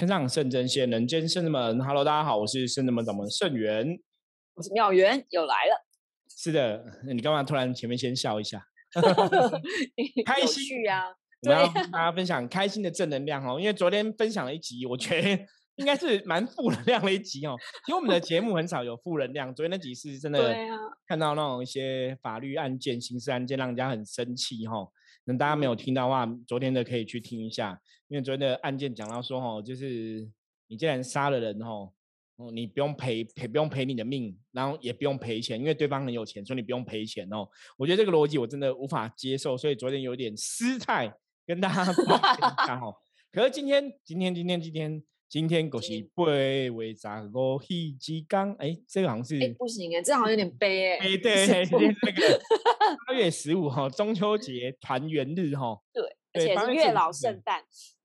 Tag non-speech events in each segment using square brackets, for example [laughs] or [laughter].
天上圣真仙，人间圣人们。Hello，大家好，我是圣人们掌门圣元，我是妙元，又来了。是的，你干嘛突然前面先笑一下？[laughs] 开心呀！我们要跟大家分享开心的正能量哦。因为昨天分享了一集，我觉得应该是蛮负能量的一集哦。[laughs] 因为我们的节目很少有负能量，昨天那集是真的看到那种一些法律案件、刑事案件，让人家很生气哈。那大家没有听到话，昨天的可以去听一下，因为昨天的案件讲到说哦，就是你既然杀了人哦。哦，你不用赔赔，不用赔你的命，然后也不用赔钱，因为对方很有钱，所以你不用赔钱哦。我觉得这个逻辑我真的无法接受，所以昨天有点失态，跟大家 [laughs] 讲哦。可是今天，今天，今天，今天，今天，恭喜八月十五喜之刚，哎，这个好像是不行哎，这好像有点悲哎。哎，对，[laughs] [laughs] 八月十五哈，中秋节团圆日哈。对，而且是月老圣诞。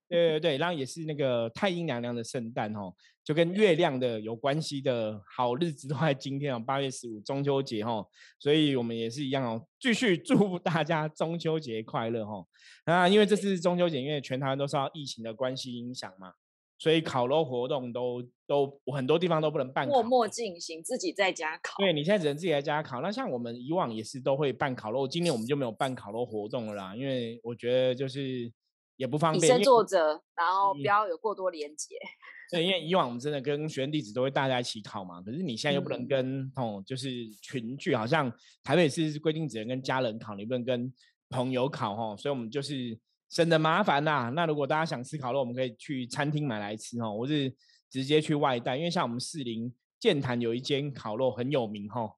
对对对，然后也是那个太阴娘娘的圣诞哦，就跟月亮的有关系的好日子都在今天哦，八月十五中秋节哈，所以我们也是一样哦，继续祝福大家中秋节快乐哈。那因为这次中秋节，因为全台湾都受到疫情的关系影响嘛，所以烤肉活动都都很多地方都不能办，默默进行，自己在家烤。对，你现在只能自己在家烤。那像我们以往也是都会办烤肉，今年我们就没有办烤肉活动了啦，因为我觉得就是。也不方便，以身作则，然后不要有过多连接。[laughs] 对，因为以往我们真的跟学生弟子都会大家一起烤嘛，可是你现在又不能跟哦，就是群聚，好像台北市规定只能跟家人烤，你不能跟朋友烤哈，所以我们就是省得麻烦呐。那如果大家想吃烤肉，我们可以去餐厅买来吃哦，我是直接去外带，因为像我们士林建坛有一间烤肉很有名哦，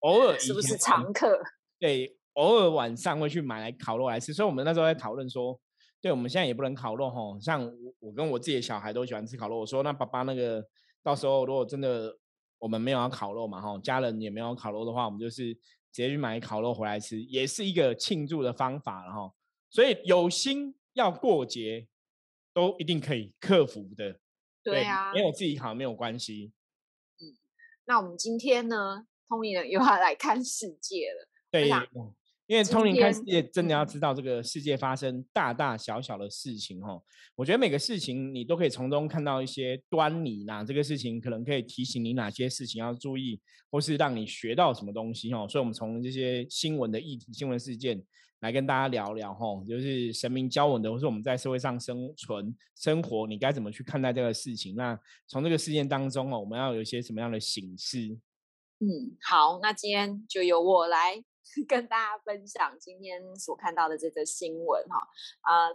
偶尔是不是常客？对，偶尔晚上会去买来烤肉来吃，所以我们那时候在讨论说。对，我们现在也不能烤肉哈。像我，跟我自己的小孩都喜欢吃烤肉。我说，那爸爸那个到时候如果真的我们没有要烤肉嘛哈，家人也没有烤肉的话，我们就是直接去买烤肉回来吃，也是一个庆祝的方法了哈。所以有心要过节，都一定可以克服的。对啊，没有自己好没有关系。嗯，那我们今天呢，通灵人又要来看世界了。对。因为通灵看世界，真的要知道这个世界发生大大小小的事情哈。我觉得每个事情你都可以从中看到一些端倪呐。这个事情可能可以提醒你哪些事情要注意，或是让你学到什么东西哈。所以，我们从这些新闻的议题、新闻事件来跟大家聊聊哈。就是神明教我们的，或是我们在社会上生存、生活，你该怎么去看待这个事情？那从这个事件当中哦，我们要有一些什么样的形式？嗯，好，那今天就由我来。[laughs] 跟大家分享今天所看到的这则新闻哈啊，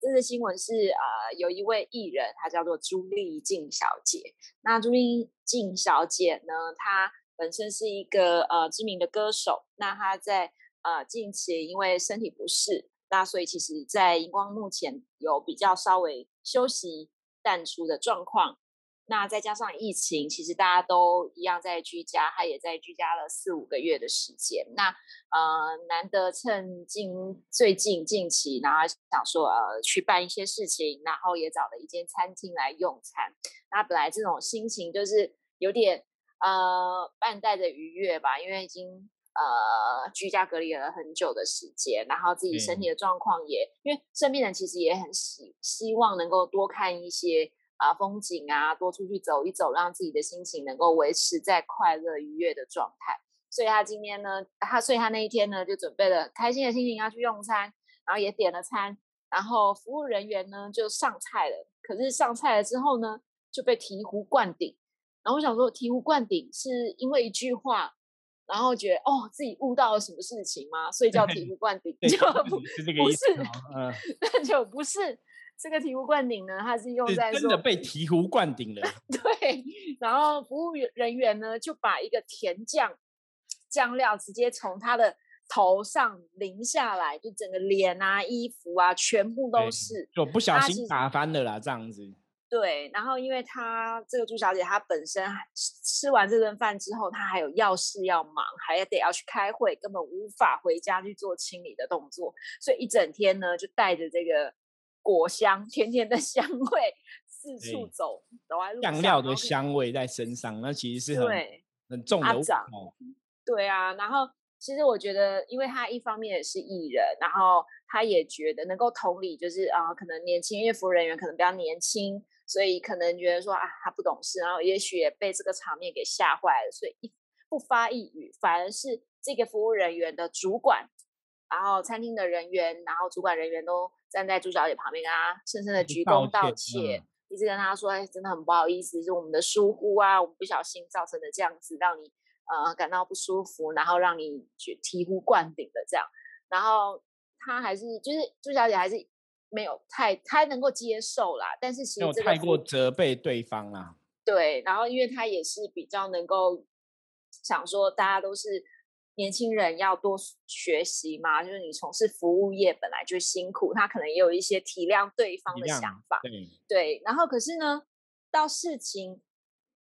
这则新闻是呃有一位艺人，她叫做朱丽静小姐。那朱丽静小姐呢，她本身是一个呃知名的歌手。那她在呃近期因为身体不适，那所以其实在荧光幕前有比较稍微休息淡出的状况。那再加上疫情，其实大家都一样在居家，他也在居家了四五个月的时间。那呃，难得趁近最近近期，然后想说呃去办一些事情，然后也找了一间餐厅来用餐。那本来这种心情就是有点呃半带着愉悦吧，因为已经呃居家隔离了很久的时间，然后自己身体的状况也，因为生病人其实也很希希望能够多看一些。啊，风景啊，多出去走一走，让自己的心情能够维持在快乐愉悦的状态。所以他今天呢，他所以他那一天呢，就准备了开心的心情要去用餐，然后也点了餐，然后服务人员呢就上菜了。可是上菜了之后呢，就被醍醐灌顶。然后我想说，醍醐灌顶是因为一句话，然后觉得哦自己悟到了什么事情吗？所以叫醍醐灌顶，[laughs] 就不是不是，[laughs] 那就不是。这个醍醐灌顶呢，它是用在真的被醍醐灌顶了。[laughs] 对，然后服务人员呢就把一个甜酱酱料直接从他的头上淋下来，就整个脸啊、衣服啊，全部都是，就不小心打翻了啦，这样子。对，然后因为她这个朱小姐，她本身吃完这顿饭之后，她还有要事要忙，还得要去开会，根本无法回家去做清理的动作，所以一整天呢就带着这个。果香甜甜的香味四处走，走在路上，酱料的香味在身上，那其实是很很重的。对啊，然后其实我觉得，因为他一方面也是艺人，然后他也觉得能够同理，就是啊，可能年轻，因为服务人员可能比较年轻，所以可能觉得说啊，他不懂事，然后也许也被这个场面给吓坏了，所以一不发一语，反而是这个服务人员的主管，然后餐厅的人员，然后主管人员都站在朱小姐旁边，跟她深深的鞠躬道歉，一直跟她说，哎，真的很不好意思，是我们的疏忽啊，我们不小心造成的这样子，让你。呃，感到不舒服，然后让你去醍醐灌顶的这样，然后她还是就是朱小姐还是没有太太能够接受啦，但是其实这个太过责备对方啊。对，然后因为她也是比较能够想说，大家都是年轻人，要多学习嘛，就是你从事服务业本来就辛苦，他可能也有一些体谅对方的想法。对，对，然后可是呢，到事情。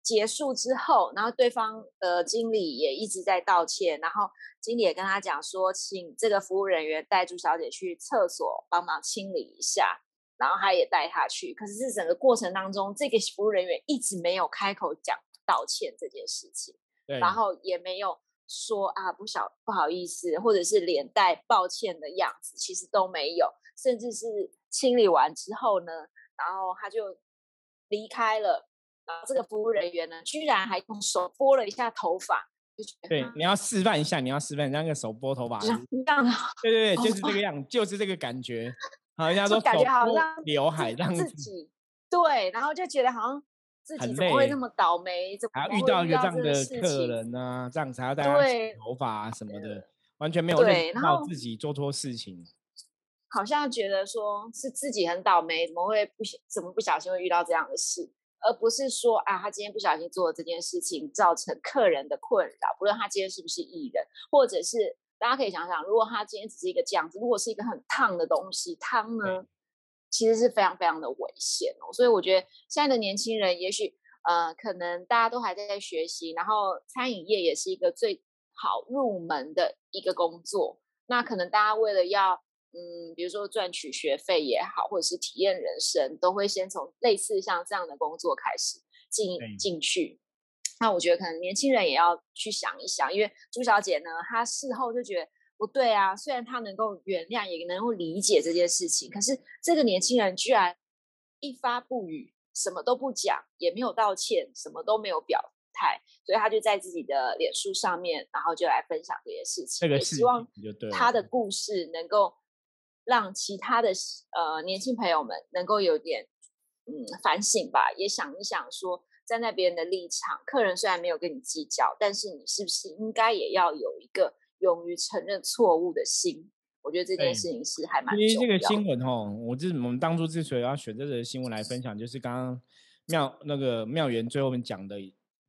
结束之后，然后对方呃经理也一直在道歉，然后经理也跟他讲说，请这个服务人员带朱小姐去厕所帮忙清理一下，然后他也带她去。可是这整个过程当中，这个服务人员一直没有开口讲道歉这件事情，然后也没有说啊不小不好意思，或者是连带抱歉的样子，其实都没有，甚至是清理完之后呢，然后他就离开了。然后这个服务人员呢，居然还用手拨了一下头发，对，你要示范一下，你要示范那个手拨头发，这样，对对对，就是这个样，就是这个感觉，好像说感觉好像刘海这样子，对，然后就觉得好像自己怎么会那么倒霉，怎么还要遇到一个这样的客人呢？这样才要带他洗头发什么的，完全没有认识到自己做错事情，好像觉得说是自己很倒霉，怎么会不怎么不小心会遇到这样的事。而不是说啊，他今天不小心做了这件事情，造成客人的困扰。不论他今天是不是艺人，或者是大家可以想想，如果他今天只是一个酱子，如果是一个很烫的东西，汤呢，其实是非常非常的危险哦。所以我觉得现在的年轻人，也许呃，可能大家都还在学习，然后餐饮业也是一个最好入门的一个工作。那可能大家为了要嗯，比如说赚取学费也好，或者是体验人生，都会先从类似像这样的工作开始进进去。那我觉得可能年轻人也要去想一想，因为朱小姐呢，她事后就觉得不对啊。虽然他能够原谅，也能够理解这件事情，可是这个年轻人居然一发不语，什么都不讲，也没有道歉，什么都没有表态，所以他就在自己的脸书上面，然后就来分享这些事情，也希望他的故事能够。让其他的呃年轻朋友们能够有点嗯反省吧，也想一想说，站在别人的立场，客人虽然没有跟你计较，但是你是不是应该也要有一个勇于承认错误的心？我觉得这件事情是还蛮重要。因为这个新闻哦，我这我们当初之所以要选这个新闻来分享，就是刚刚妙那个妙元最后面讲的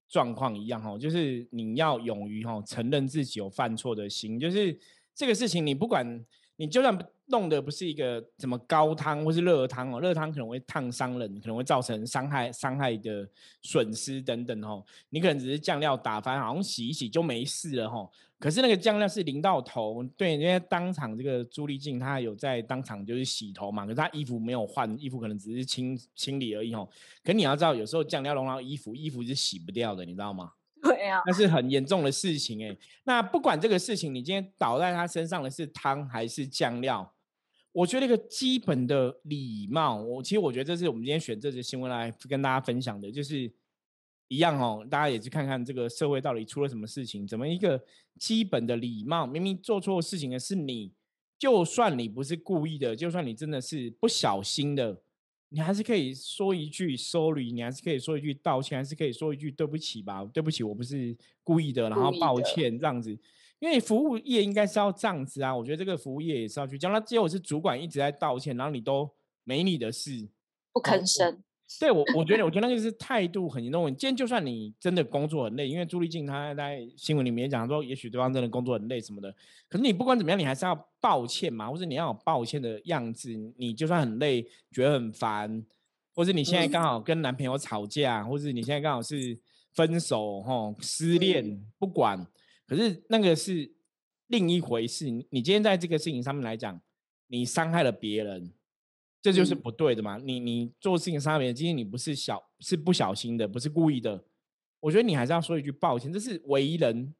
状况一样哈，就是你要勇于哈承认自己有犯错的心，就是这个事情你不管。你就算弄的不是一个什么高汤或是热汤哦，热汤可能会烫伤人，可能会造成伤害、伤害的损失等等哦。你可能只是酱料打翻，好像洗一洗就没事了哈。可是那个酱料是淋到头，对，因为当场这个朱丽静她有在当场就是洗头嘛，可是她衣服没有换，衣服可能只是清清理而已哦。可你要知道，有时候酱料弄到衣服，衣服是洗不掉的，你知道吗？对啊，那是很严重的事情哎。那不管这个事情，你今天倒在他身上的是汤还是酱料，我觉得一个基本的礼貌，我其实我觉得这是我们今天选这则新闻来跟大家分享的，就是一样哦。大家也去看看这个社会到底出了什么事情，怎么一个基本的礼貌，明明做错事情的是你，就算你不是故意的，就算你真的是不小心的。你还是可以说一句 sorry，你还是可以说一句道歉，还是可以说一句对不起吧？对不起，我不是故意的，然后抱歉这样子。因为服务业应该是要这样子啊，我觉得这个服务业也是要去讲。那结果是主管一直在道歉，然后你都没你的事，不吭声。对我，我觉得，我觉得那个是态度很严重。今天就算你真的工作很累，因为朱丽静她在新闻里面讲说，也许对方真的工作很累什么的。可是你不管怎么样，你还是要抱歉嘛，或者你要有抱歉的样子。你就算很累，觉得很烦，或者你现在刚好跟男朋友吵架，或者你现在刚好是分手、哈失恋，不管。可是那个是另一回事。你今天在这个事情上面来讲，你伤害了别人。这就是不对的嘛！你你做事情上面，今天你不是小是不小心的，不是故意的。我觉得你还是要说一句抱歉，这是为人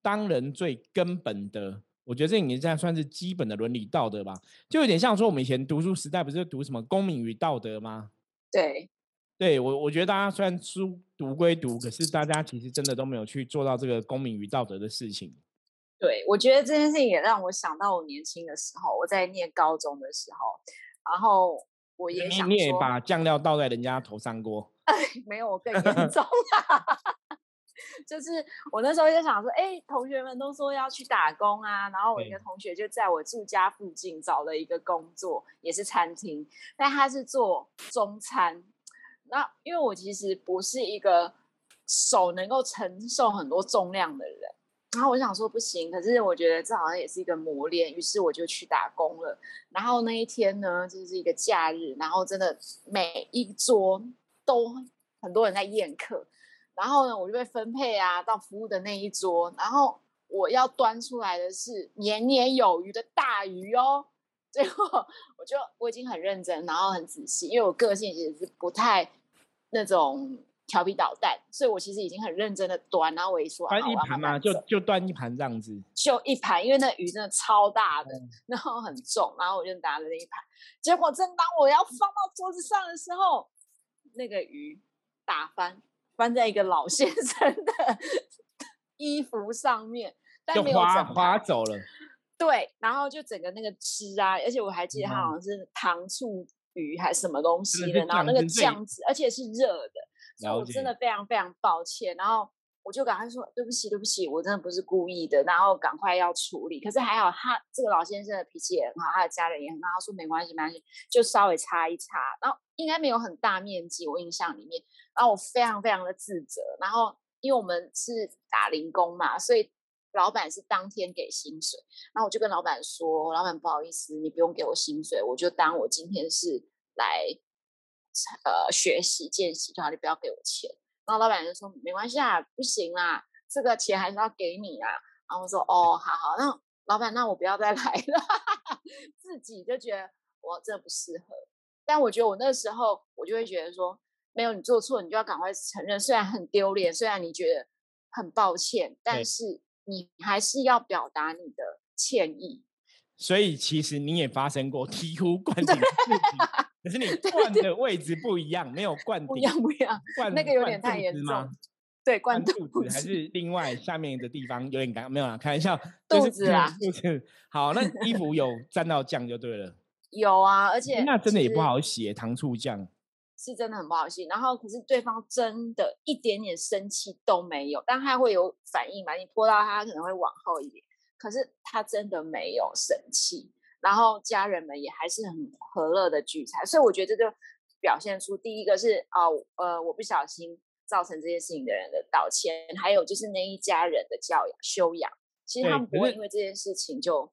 当人最根本的，我觉得这已经算是基本的伦理道德吧，就有点像说我们以前读书时代不是读什么公民与道德吗？对，对我我觉得大家虽然书读归读，可是大家其实真的都没有去做到这个公民与道德的事情。对，我觉得这件事情也让我想到我年轻的时候，我在念高中的时候，然后我也想你也把酱料倒在人家头上过？[laughs] 没有，我更严 [laughs] 重。[laughs] 就是我那时候就想说，哎，同学们都说要去打工啊，然后我一个同学就在我住家附近找了一个工作，也是餐厅，但他是做中餐。那因为我其实不是一个手能够承受很多重量的人，然后我想说不行，可是我觉得这好像也是一个磨练，于是我就去打工了。然后那一天呢，就是一个假日，然后真的每一桌都很多人在宴客。然后呢，我就被分配啊到服务的那一桌，然后我要端出来的是年年有余的大鱼哦。最后我就我已经很认真，然后很仔细，因为我个性其实是不太那种调皮捣蛋，所以我其实已经很认真的端。然后我一说，端一盘嘛，就就端一盘这样子，就一盘，因为那鱼真的超大的，然后很重，然后我就拿了那一盘。结果正当我要放到桌子上的时候，那个鱼打翻。翻在一个老先生的 [laughs] 衣服上面，但没有滑滑走了。对，然后就整个那个汁啊，而且我还记得它好像是糖醋鱼还是什么东西的，然后那个酱汁，而且是热的，我真的非常非常抱歉。然后我就赶快说对不起，对不起，我真的不是故意的，然后赶快要处理。可是还好，他这个老先生的脾气也很好，他的家人也很好，说没关系，没关系，就稍微擦一擦，然后应该没有很大面积，我印象里面。然后我非常非常的自责，然后因为我们是打零工嘛，所以老板是当天给薪水。然后我就跟老板说：“老板不好意思，你不用给我薪水，我就当我今天是来呃学习见习就好，你不要给我钱。”然后老板就说：“没关系啊，不行啦，这个钱还是要给你啊。”然后我说：“哦，好好，那老板，那我不要再 [laughs] 来了。”自己就觉得我这不适合，但我觉得我那时候我就会觉得说。没有你做错，你就要赶快承认。虽然很丢脸，虽然你觉得很抱歉，但是你还是要表达你的歉意。所以其实你也发生过 [laughs] 醍醐灌顶的事情，可是你 [laughs] 灌的位置不一样，没有灌顶，不一样不一样。灌那个有点太严重。对，灌肚子还是另外下面的地方有点干，没有啦，开玩笑。[laughs] 肚 [laughs] 子啊，肚子。好，那衣服有沾到酱就对了。有啊，而且那真的也不好洗，糖醋酱。是真的很不好洗，然后可是对方真的一点点生气都没有，但他会有反应嘛？你泼到他可能会往后一点，可是他真的没有生气，然后家人们也还是很和乐的聚餐，所以我觉得这就表现出第一个是啊呃我不小心造成这件事情的人的道歉，还有就是那一家人的教养修养，其实他们不会因为这件事情就。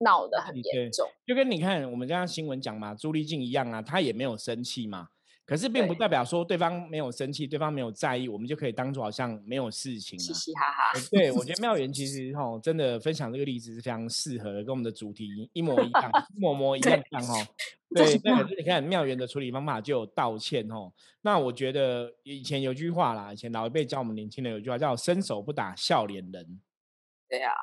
闹得很严重，就跟你看我们刚刚新闻讲嘛，朱丽静一样啊，她也没有生气嘛。可是并不代表说对方没有生气，对方没有在意，我们就可以当做好像没有事情。嘻嘻哈哈。对，我觉得妙元其实哈，真的分享这个例子是非常适合的，跟我们的主题一模一样，一模模一样样哈。对，那可是你看妙元的处理方法就有道歉哈。那我觉得以前有句话啦，以前老一辈教我们年轻人有句话叫“伸手不打笑脸人”。对啊，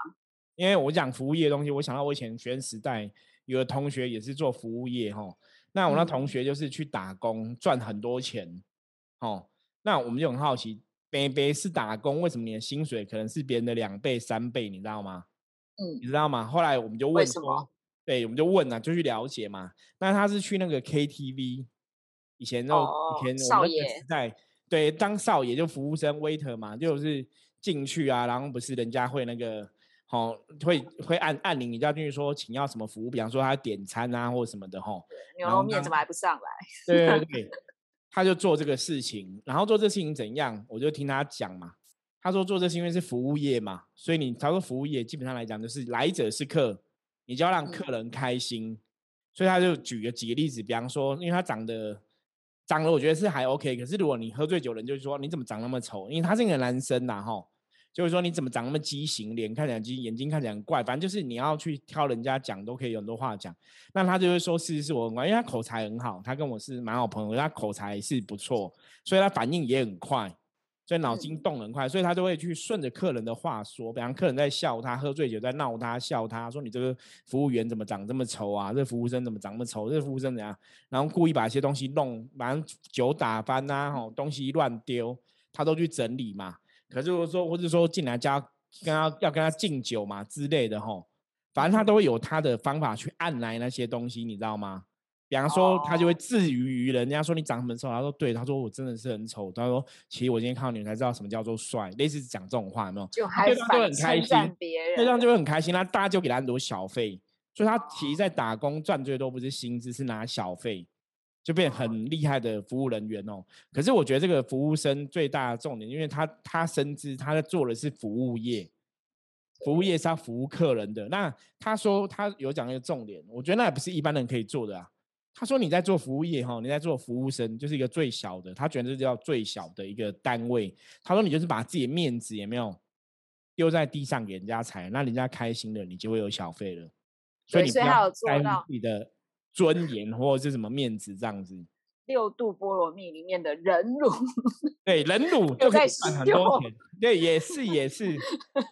因为我讲服务业的东西，我想到我以前学生时代有的同学也是做服务业哈。那我那同学就是去打工赚很多钱，哦，那我们就很好奇，北北是打工，为什么你的薪水可能是别人的两倍三倍？你知道吗？嗯，你知道吗？后来我们就问说，对，我们就问啊，就去了解嘛。那他是去那个 KTV，以前那以前我们那个时代，对，当少爷就服务生 waiter 嘛，就是进去啊，然后不是人家会那个。好，会会按按铃，你就要进去说，请要什么服务？比方说他点餐啊，或者什么的，吼。牛肉面怎么还不上来？对对 [laughs] 对，他就做这个事情，然后做这事情怎样？我就听他讲嘛。他说做这是因为是服务业嘛，所以你他说服务业基本上来讲就是来者是客，你就要让客人开心。所以他就举了几个例子，比方说，因为他长得长得我觉得是还 OK，可是如果你喝醉酒，人就是说你怎么长那么丑？因为他是一个男生呐，吼。就是说，你怎么长那么畸形，脸看起来畸，眼睛看起来很怪，反正就是你要去挑人家讲，都可以有很多话讲。那他就会说，是是我很怪，因为他口才很好，他跟我是蛮好朋友，他口才是不错，所以他反应也很快。所以脑筋动很快，所以他就会去顺着客人的话说，比方客人在笑他，喝醉酒在闹他，笑他说你这个服务员怎么长这么丑啊？这服务生怎么长那么丑？这服务生怎样？然后故意把一些东西弄，把酒打翻呐，吼，东西乱丢，他都去整理嘛。可是如果说或者说进来加跟他要跟他敬酒嘛之类的，吼，反正他都会有他的方法去按来那些东西，你知道吗？比方说，他就会自娱于人家说你长很丑，他说对，他说我真的是很丑。他说其实我今天看到你才知道什么叫做帅，类似讲这种话，有没有？就对方就很开心，对方就会很开心，那大家就给他很多小费，所以他其实在打工赚最多不是薪资，是拿小费，就变很厉害的服务人员哦。可是我觉得这个服务生最大的重点，因为他他深知他在做的是服务业，服务业是要服务客人的。那他说他有讲一个重点，我觉得那也不是一般人可以做的啊。他说：“你在做服务业哈，你在做服务生，就是一个最小的，他觉得这叫最小的一个单位。他说你就是把自己的面子也没有丢在地上给人家踩，那人家开心了，你就会有小费了。所以你不要在乎自己的尊严或者是什么面子这样子。六度菠萝蜜里面的人乳，[laughs] 对人乳就可以赚很多钱。对，也是也是。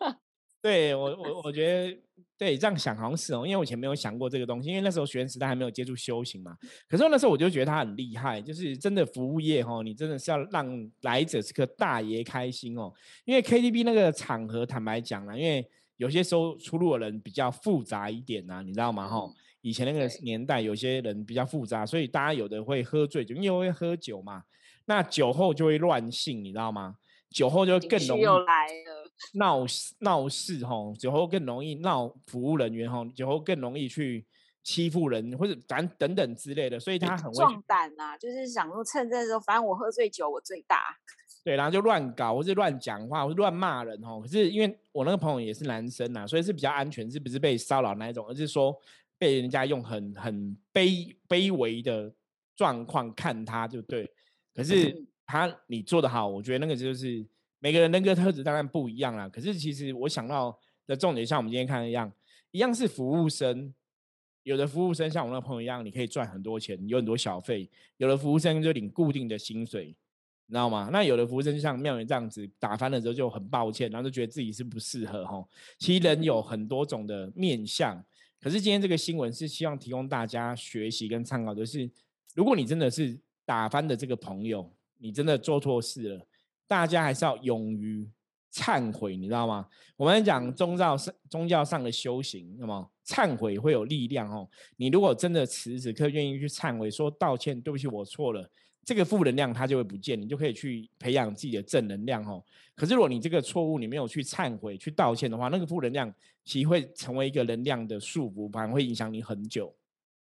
[laughs] 对我我我觉得。”对，这样想好像是哦，因为我以前没有想过这个东西，因为那时候学生时代还没有接触修行嘛。可是那时候我就觉得他很厉害，就是真的服务业哦，你真的是要让来者是个大爷开心哦。因为 KTV 那个场合，坦白讲啦，因为有些时候出入的人比较复杂一点呐，你知道吗？哈，以前那个年代有些人比较复杂，所以大家有的会喝醉酒，因为会喝酒嘛，那酒后就会乱性，你知道吗？酒后就更容易来了。[laughs] 闹闹事吼，酒后更容易闹服务人员吼，酒后更容易去欺负人或者咱等等之类的，所以他很壮胆啊，就是想说趁这时候，反正我喝醉酒我最大，对，然后就乱搞或是乱讲话或是乱骂人哦。可是因为我那个朋友也是男生呐，所以是比较安全，是不是被骚扰那一种，而是说被人家用很很卑卑微的状况看他就对。可是他你做的好，我觉得那个就是。每个人人格特质当然不一样啦，可是其实我想到的重点，像我们今天看的一样，一样是服务生。有的服务生像我那个朋友一样，你可以赚很多钱，有很多小费；有的服务生就领固定的薪水，你知道吗？那有的服务生就像妙元这样子，打翻了之后就很抱歉，然后就觉得自己是不适合哈。其实人有很多种的面相，可是今天这个新闻是希望提供大家学习跟参考，就是如果你真的是打翻的这个朋友，你真的做错事了。大家还是要勇于忏悔，你知道吗？我们讲宗教上宗教上的修行，那么忏悔会有力量哦。你如果真的此时此刻愿意去忏悔，说道歉，对不起，我错了，这个负能量它就会不见，你就可以去培养自己的正能量哦。可是如果你这个错误你没有去忏悔、去道歉的话，那个负能量其实会成为一个能量的束缚，反而会影响你很久。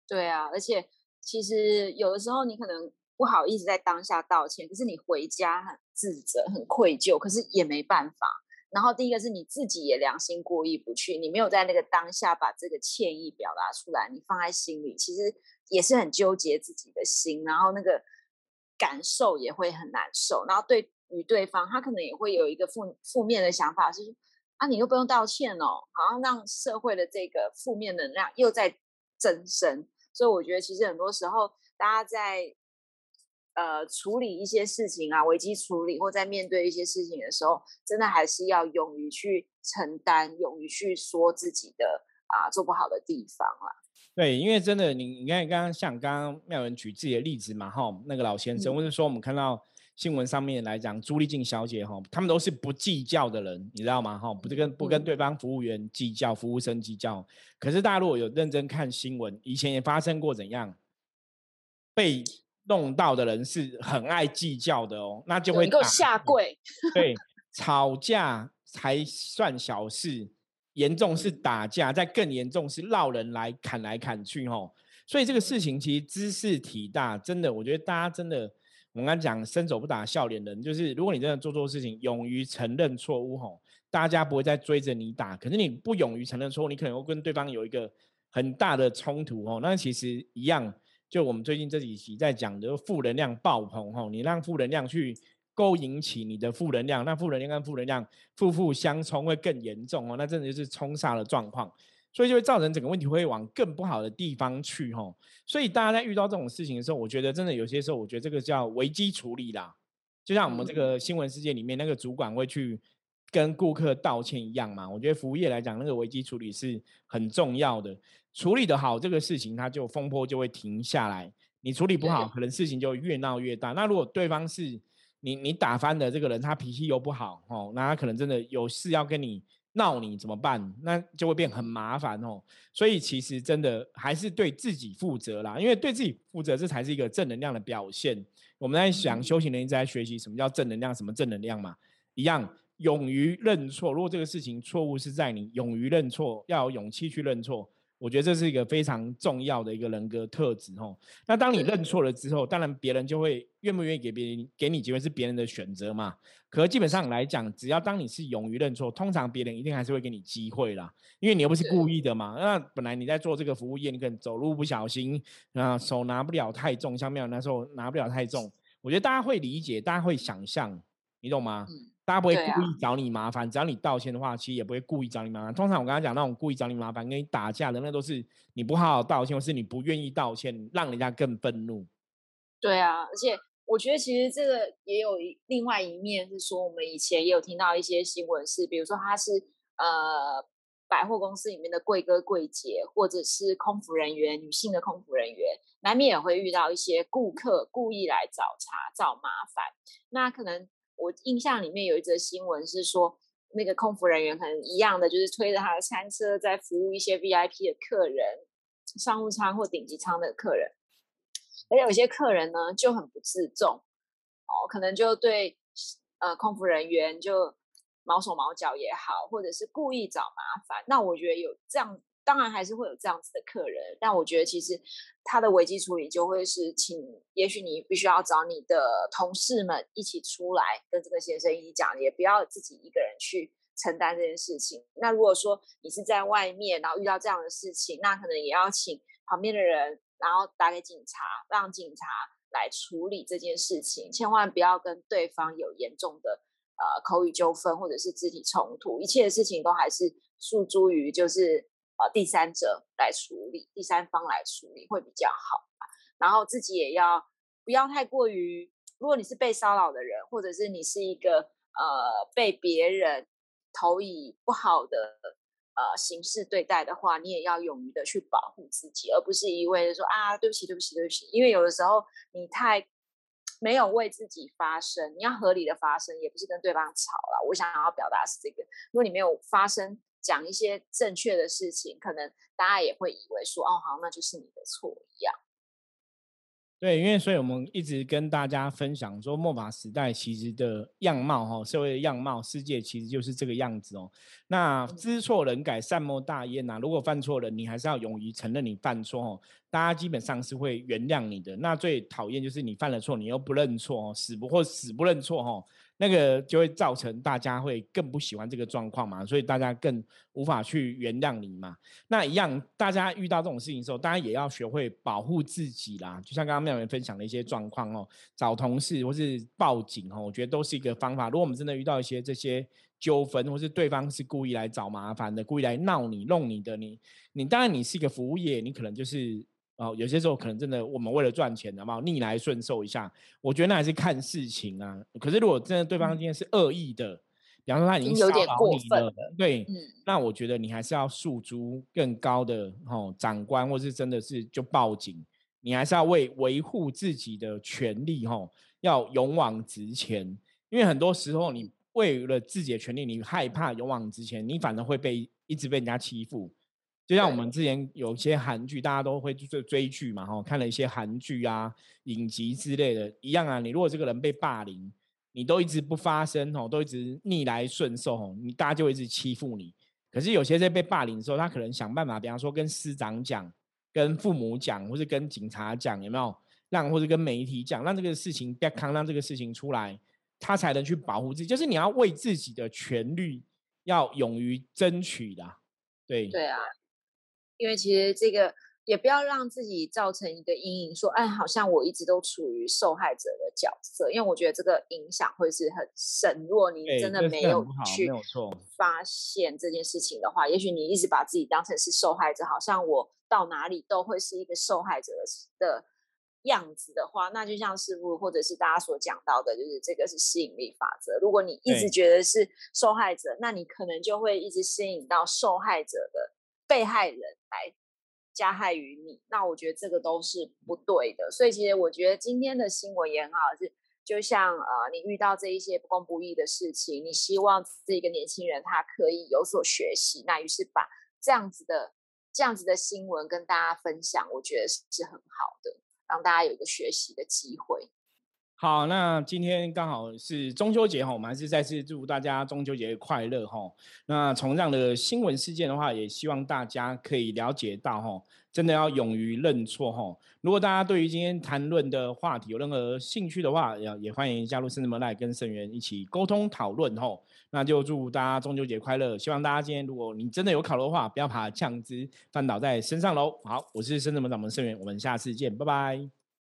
对啊，而且其实有的时候你可能。不好意思，在当下道歉，可是你回家很自责、很愧疚，可是也没办法。然后第一个是你自己也良心过意不去，你没有在那个当下把这个歉意表达出来，你放在心里，其实也是很纠结自己的心，然后那个感受也会很难受。然后对于对方，他可能也会有一个负负面的想法，是说啊，你又不用道歉哦，好像让社会的这个负面能量又在增生。所以我觉得，其实很多时候大家在。呃，处理一些事情啊，危机处理或在面对一些事情的时候，真的还是要勇于去承担，勇于去说自己的啊做不好的地方啦。对，因为真的，你你看刚刚像刚刚妙文举自己的例子嘛，哈，那个老先生，或者说我们看到新闻上面来讲，朱丽静小姐哈，他们都是不计较的人，你知道吗？哈，不是跟不跟对方服务员计较，服务生计较。可是大家如果有认真看新闻，以前也发生过怎样被。弄到的人是很爱计较的哦，那就会够下跪。对，吵架才算小事，严重是打架，再更严重是闹人来砍来砍去哦。所以这个事情其实知识体大，真的，我觉得大家真的，我刚讲伸手不打笑脸人，就是如果你真的做错事情，勇于承认错误吼，大家不会再追着你打。可是你不勇于承认错误，你可能会跟对方有一个很大的冲突哦。那其实一样。就我们最近这几期在讲的负能量爆棚吼，你让负能量去勾引起你的负能量，那负能量跟负能量负负相冲会更严重哦，那真的就是冲煞的状况，所以就会造成整个问题会往更不好的地方去吼。所以大家在遇到这种事情的时候，我觉得真的有些时候，我觉得这个叫危机处理啦。就像我们这个新闻事件里面那个主管会去跟顾客道歉一样嘛。我觉得服务业来讲，那个危机处理是很重要的，处理的好，这个事情它就风波就会停下来。你处理不好，可能事情就越闹越大。那如果对方是你你打翻的这个人，他脾气又不好哦，那他可能真的有事要跟你闹，你怎么办？那就会变很麻烦哦。所以其实真的还是对自己负责啦，因为对自己负责，这才是一个正能量的表现。我们在想修行人一直在学习什么叫正能量，什么正能量嘛，一样勇于认错。如果这个事情错误是在你，勇于认错，要有勇气去认错。我觉得这是一个非常重要的一个人格特质哦。那当你认错了之后，当然别人就会愿不愿意给别人给你机会是别人的选择嘛。可是基本上来讲，只要当你是勇于认错，通常别人一定还是会给你机会啦，因为你又不是故意的嘛。那本来你在做这个服务业，你可能走路不小心，啊手拿不了太重，像没有那时候拿不了太重。我觉得大家会理解，大家会想象，你懂吗？大家不会故意找你麻烦，只要你道歉的话，其实也不会故意找你麻烦。通常我刚刚讲那种故意找你麻烦、跟你打架的，那都是你不好好道歉，或是你不愿意道歉，让人家更愤怒。对啊，而且我觉得其实这个也有另外一面，是说我们以前也有听到一些新闻，是比如说他是呃百货公司里面的柜哥柜姐，或者是空服人员，女性的空服人员，难免也会遇到一些顾客故意来找茬、找麻烦，那可能。我印象里面有一则新闻是说，那个空服人员可能一样的，就是推着他的餐车在服务一些 VIP 的客人，商务舱或顶级舱的客人，而有些客人呢就很不自重，哦，可能就对呃空服人员就毛手毛脚也好，或者是故意找麻烦。那我觉得有这样。当然还是会有这样子的客人，但我觉得其实他的危机处理就会是，请也许你必须要找你的同事们一起出来跟这个先生一起讲，也不要自己一个人去承担这件事情。那如果说你是在外面，然后遇到这样的事情，那可能也要请旁边的人，然后打给警察，让警察来处理这件事情，千万不要跟对方有严重的呃口语纠纷或者是肢体冲突，一切的事情都还是诉诸于就是。呃，第三者来处理，第三方来处理会比较好。然后自己也要不要太过于，如果你是被骚扰的人，或者是你是一个呃被别人投以不好的呃形式对待的话，你也要勇于的去保护自己，而不是一味的说啊对不起对不起对不起。因为有的时候你太没有为自己发声，你要合理的发声，也不是跟对方吵了。我想要表达是这个，如果你没有发声。讲一些正确的事情，可能大家也会以为说，哦，好，那就是你的错一样。对，因为所以我们一直跟大家分享说，末法时代其实的样貌，哈，社会的样貌，世界其实就是这个样子哦。那知错能改，善莫大焉呐。如果犯错了，你还是要勇于承认你犯错哦。大家基本上是会原谅你的。那最讨厌就是你犯了错，你又不认错哦，死不或死不认错哈。那个就会造成大家会更不喜欢这个状况嘛，所以大家更无法去原谅你嘛。那一样，大家遇到这种事情的时候，大家也要学会保护自己啦。就像刚刚妙元分享的一些状况哦，找同事或是报警哦，我觉得都是一个方法。如果我们真的遇到一些这些纠纷，或是对方是故意来找麻烦的，故意来闹你、弄你的，你你当然你是一个服务业，你可能就是。哦，有些时候可能真的，我们为了赚钱，好不好？逆来顺受一下，我觉得那还是看事情啊。可是如果真的对方今天是恶意的，比方说他已经有点过分了，对，那我觉得你还是要诉诸更高的哦长官，或是真的是就报警，你还是要为维护自己的权利哦，要勇往直前。因为很多时候你为了自己的权利，你害怕勇往直前，你反而会被一直被人家欺负。就像我们之前有些韩剧，大家都会追追剧嘛，哈，看了一些韩剧啊、影集之类的，一样啊。你如果这个人被霸凌，你都一直不发声哦，都一直逆来顺受哦，你大家就一直欺负你。可是有些在被霸凌的时候，他可能想办法，比方说跟师长讲、跟父母讲，或是跟警察讲，有没有让或者跟媒体讲，让这个事情别康，让这个事情出来，他才能去保护自己。就是你要为自己的权利要勇于争取的，对对啊。因为其实这个也不要让自己造成一个阴影，说哎，好像我一直都处于受害者的角色。因为我觉得这个影响会是很深。如果你真的没有去发现这件事情的话，也许你一直把自己当成是受害者，好像我到哪里都会是一个受害者的样子的话，那就像师傅或者是大家所讲到的，就是这个是吸引力法则。如果你一直觉得是受害者，那你可能就会一直吸引到受害者的被害人来加害于你。那我觉得这个都是不对的。所以其实我觉得今天的新闻也很好，是就像呃，你遇到这一些不公不义的事情，你希望这个年轻人他可以有所学习，那于是把这样子的这样子的新闻跟大家分享，我觉得是很好的。让大家有一个学习的机会。好，那今天刚好是中秋节哈，我们还是再次祝大家中秋节快乐哈。那从这样的新闻事件的话，也希望大家可以了解到哈，真的要勇于认错哈。如果大家对于今天谈论的话题有任何兴趣的话，也也欢迎加入圣人门来跟圣元一起沟通讨论哈。那就祝大家中秋节快乐！希望大家今天如果你真的有考的话，不要把酱汁翻倒在身上喽。好，我是圣人门掌门圣元，我们下次见，拜拜。